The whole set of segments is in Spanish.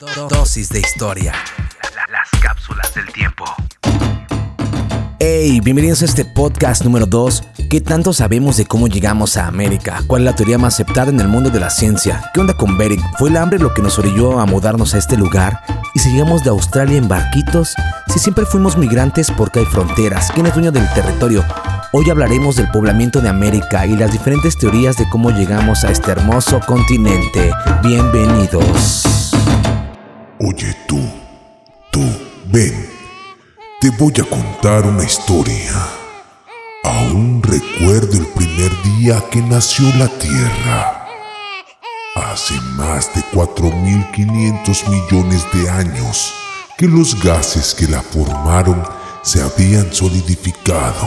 Dosis de historia. Las cápsulas del tiempo. Hey, bienvenidos a este podcast número 2. ¿Qué tanto sabemos de cómo llegamos a América? ¿Cuál es la teoría más aceptada en el mundo de la ciencia? ¿Qué onda con Beric? ¿Fue el hambre lo que nos orilló a mudarnos a este lugar? ¿Y si llegamos de Australia en barquitos? Si siempre fuimos migrantes porque hay fronteras, ¿quién es dueño del territorio? Hoy hablaremos del poblamiento de América y las diferentes teorías de cómo llegamos a este hermoso continente. Bienvenidos. Oye tú, tú, ven, te voy a contar una historia. Aún recuerdo el primer día que nació la Tierra. Hace más de 4.500 millones de años que los gases que la formaron se habían solidificado.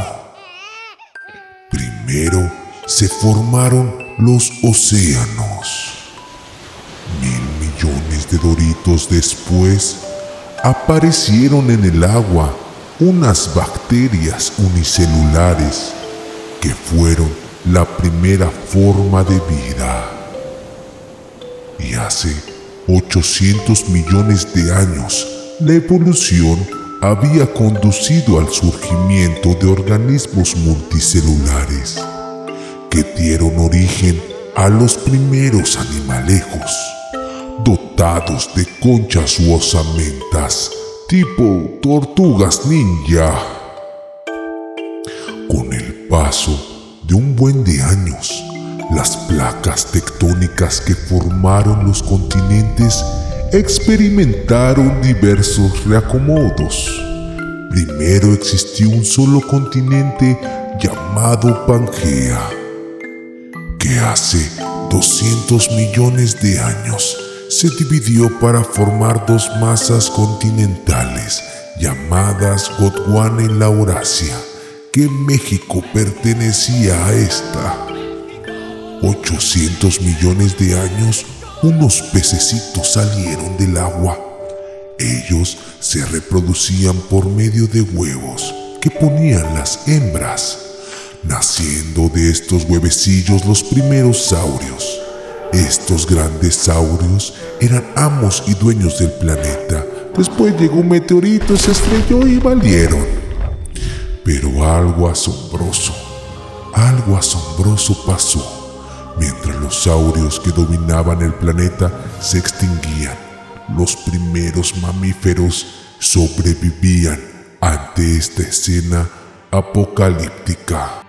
Primero se formaron los océanos. De doritos después aparecieron en el agua unas bacterias unicelulares que fueron la primera forma de vida. Y hace 800 millones de años, la evolución había conducido al surgimiento de organismos multicelulares que dieron origen a los primeros animalejos, dotados de conchas u osamentas tipo tortugas ninja. Con el paso de un buen de años, las placas tectónicas que formaron los continentes experimentaron diversos reacomodos. Primero existió un solo continente llamado Pangea, que hace 200 millones de años se dividió para formar dos masas continentales llamadas Gondwana y Laurasia, que México pertenecía a esta. 800 millones de años unos pececitos salieron del agua. Ellos se reproducían por medio de huevos que ponían las hembras, naciendo de estos huevecillos los primeros saurios. Estos grandes saurios eran amos y dueños del planeta. Después llegó un meteorito, se estrelló y valieron. Pero algo asombroso, algo asombroso pasó Mientras los saurios que dominaban el planeta se extinguían, los primeros mamíferos sobrevivían ante esta escena apocalíptica.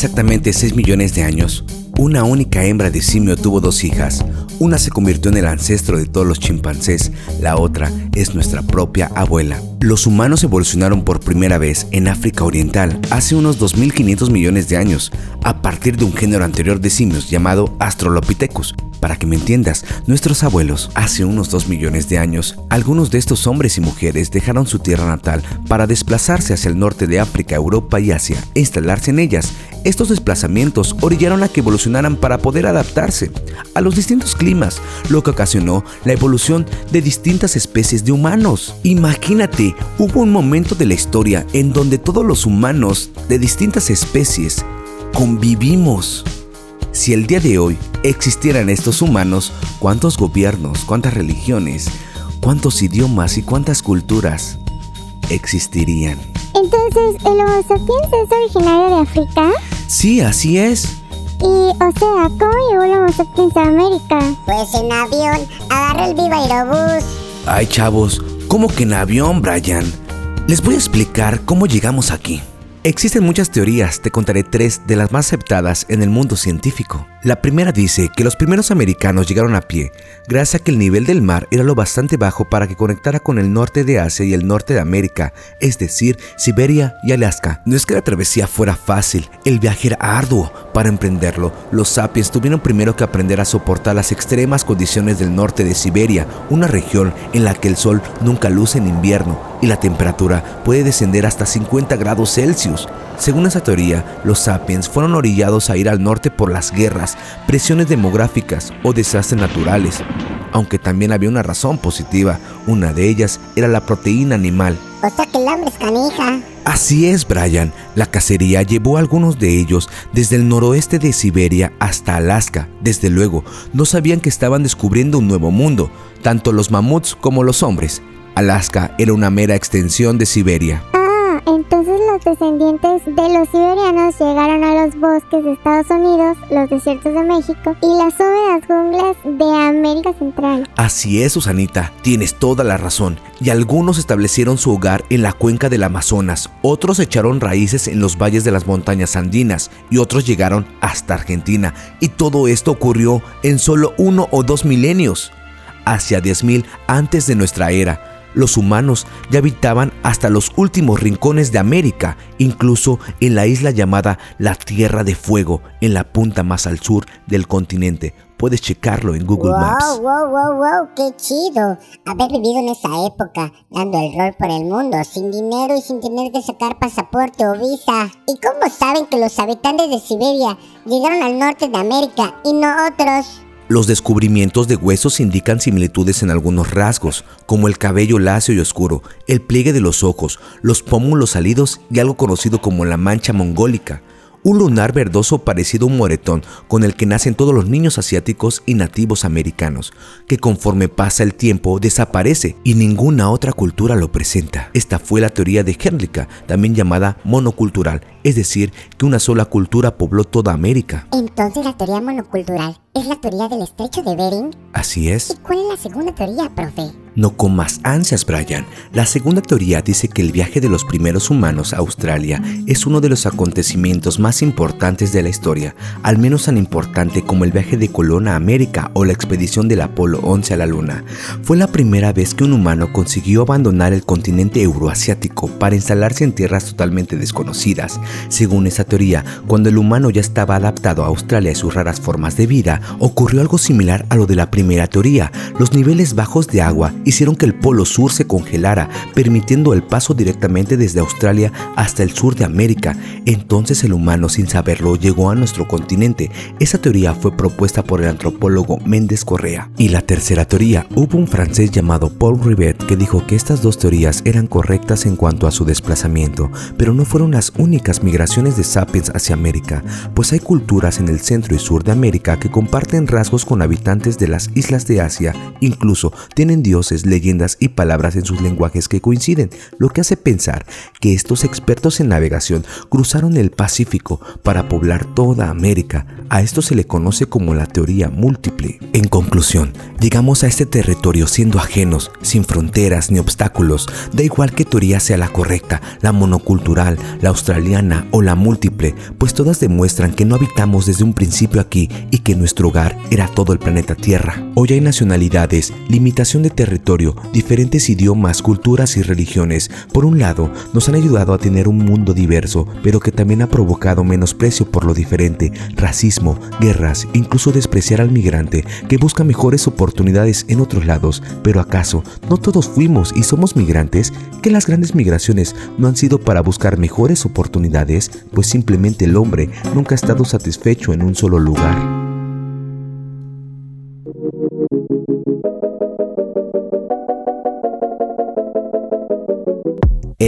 Exactamente 6 millones de años, una única hembra de simio tuvo dos hijas. Una se convirtió en el ancestro de todos los chimpancés, la otra es nuestra propia abuela. Los humanos evolucionaron por primera vez en África Oriental hace unos 2.500 millones de años, a partir de un género anterior de simios llamado Astrolopithecus, para que me entiendas, nuestros abuelos, hace unos 2 millones de años, algunos de estos hombres y mujeres dejaron su tierra natal para desplazarse hacia el norte de África, Europa y Asia e instalarse en ellas. Estos desplazamientos orillaron a que evolucionaran para poder adaptarse a los distintos climas, lo que ocasionó la evolución de distintas especies de humanos. Imagínate, hubo un momento de la historia en donde todos los humanos de distintas especies convivimos. Si el día de hoy existieran estos humanos, ¿cuántos gobiernos, cuántas religiones, cuántos idiomas y cuántas culturas existirían? Entonces, ¿el Homo sapiens es originario de África? Sí, así es. Y, o sea, ¿cómo llegó el Homo sapiens a América? Pues en avión, agarra el Viva Aerobús. Ay, chavos, ¿cómo que en avión, Brian? Les voy a explicar cómo llegamos aquí. Existen muchas teorías, te contaré tres de las más aceptadas en el mundo científico. La primera dice que los primeros americanos llegaron a pie, gracias a que el nivel del mar era lo bastante bajo para que conectara con el norte de Asia y el norte de América, es decir, Siberia y Alaska. No es que la travesía fuera fácil, el viaje era arduo. Para emprenderlo, los sapiens tuvieron primero que aprender a soportar las extremas condiciones del norte de Siberia, una región en la que el sol nunca luce en invierno y la temperatura puede descender hasta 50 grados Celsius. Según esa teoría, los sapiens fueron orillados a ir al norte por las guerras, presiones demográficas o desastres naturales, aunque también había una razón positiva, una de ellas era la proteína animal. O sea que el hambre es canija. Así es, Brian. La cacería llevó a algunos de ellos desde el noroeste de Siberia hasta Alaska. Desde luego, no sabían que estaban descubriendo un nuevo mundo, tanto los mamuts como los hombres. Alaska era una mera extensión de Siberia. Ah, entonces los descendientes de los siberianos llegaron a los bosques de Estados Unidos, los desiertos de México y las húmedas junglas de América Central. Así es, Susanita, tienes toda la razón. Y algunos establecieron su hogar en la cuenca del Amazonas, otros echaron raíces en los valles de las montañas andinas y otros llegaron hasta Argentina. Y todo esto ocurrió en solo uno o dos milenios, hacia 10.000 antes de nuestra era los humanos ya habitaban hasta los últimos rincones de América, incluso en la isla llamada la Tierra de Fuego, en la punta más al sur del continente. Puedes checarlo en Google Maps. Wow, wow, wow, wow, qué chido. Haber vivido en esa época, dando el rol por el mundo, sin dinero y sin tener que sacar pasaporte o visa. ¿Y cómo saben que los habitantes de Siberia llegaron al norte de América y no otros? Los descubrimientos de huesos indican similitudes en algunos rasgos, como el cabello lacio y oscuro, el pliegue de los ojos, los pómulos salidos y algo conocido como la mancha mongólica un lunar verdoso parecido a un moretón con el que nacen todos los niños asiáticos y nativos americanos, que conforme pasa el tiempo desaparece y ninguna otra cultura lo presenta. Esta fue la teoría de Herlica, también llamada monocultural, es decir, que una sola cultura pobló toda América. Entonces la teoría monocultural es la teoría del estrecho de Bering. Así es. ¿Y cuál es la segunda teoría, profe? No con más ansias, Brian. La segunda teoría dice que el viaje de los primeros humanos a Australia es uno de los acontecimientos más importantes de la historia, al menos tan importante como el viaje de Colón a América o la expedición del Apolo 11 a la Luna. Fue la primera vez que un humano consiguió abandonar el continente euroasiático para instalarse en tierras totalmente desconocidas. Según esa teoría, cuando el humano ya estaba adaptado a Australia y sus raras formas de vida, ocurrió algo similar a lo de la primera teoría. Los niveles bajos de agua hicieron que el polo sur se congelara, permitiendo el paso directamente desde Australia hasta el sur de América. Entonces el humano, sin saberlo, llegó a nuestro continente. Esa teoría fue propuesta por el antropólogo Méndez Correa. Y la tercera teoría, hubo un francés llamado Paul Rivet que dijo que estas dos teorías eran correctas en cuanto a su desplazamiento, pero no fueron las únicas migraciones de sapiens hacia América, pues hay culturas en el centro y sur de América que comparten rasgos con habitantes de las islas de Asia, incluso tienen dioses leyendas y palabras en sus lenguajes que coinciden, lo que hace pensar que estos expertos en navegación cruzaron el Pacífico para poblar toda América. A esto se le conoce como la teoría múltiple. En conclusión, llegamos a este territorio siendo ajenos, sin fronteras ni obstáculos. Da igual que teoría sea la correcta, la monocultural, la australiana o la múltiple, pues todas demuestran que no habitamos desde un principio aquí y que nuestro hogar era todo el planeta Tierra. Hoy hay nacionalidades, limitación de territorio, diferentes idiomas, culturas y religiones, por un lado, nos han ayudado a tener un mundo diverso, pero que también ha provocado menosprecio por lo diferente, racismo, guerras, incluso despreciar al migrante que busca mejores oportunidades en otros lados. Pero ¿acaso no todos fuimos y somos migrantes? ¿Que las grandes migraciones no han sido para buscar mejores oportunidades? Pues simplemente el hombre nunca ha estado satisfecho en un solo lugar.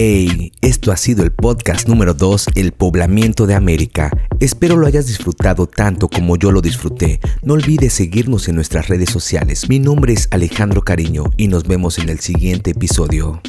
Hey, esto ha sido el podcast número 2, El Poblamiento de América. Espero lo hayas disfrutado tanto como yo lo disfruté. No olvides seguirnos en nuestras redes sociales. Mi nombre es Alejandro Cariño y nos vemos en el siguiente episodio.